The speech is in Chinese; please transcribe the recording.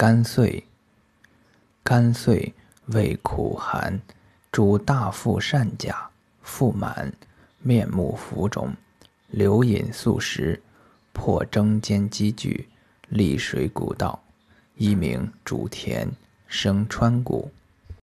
甘遂，甘遂味苦寒，主大腹善甲、腹满、面目浮肿、流饮素食、破征间积聚、利水谷道，一名主田，生川谷。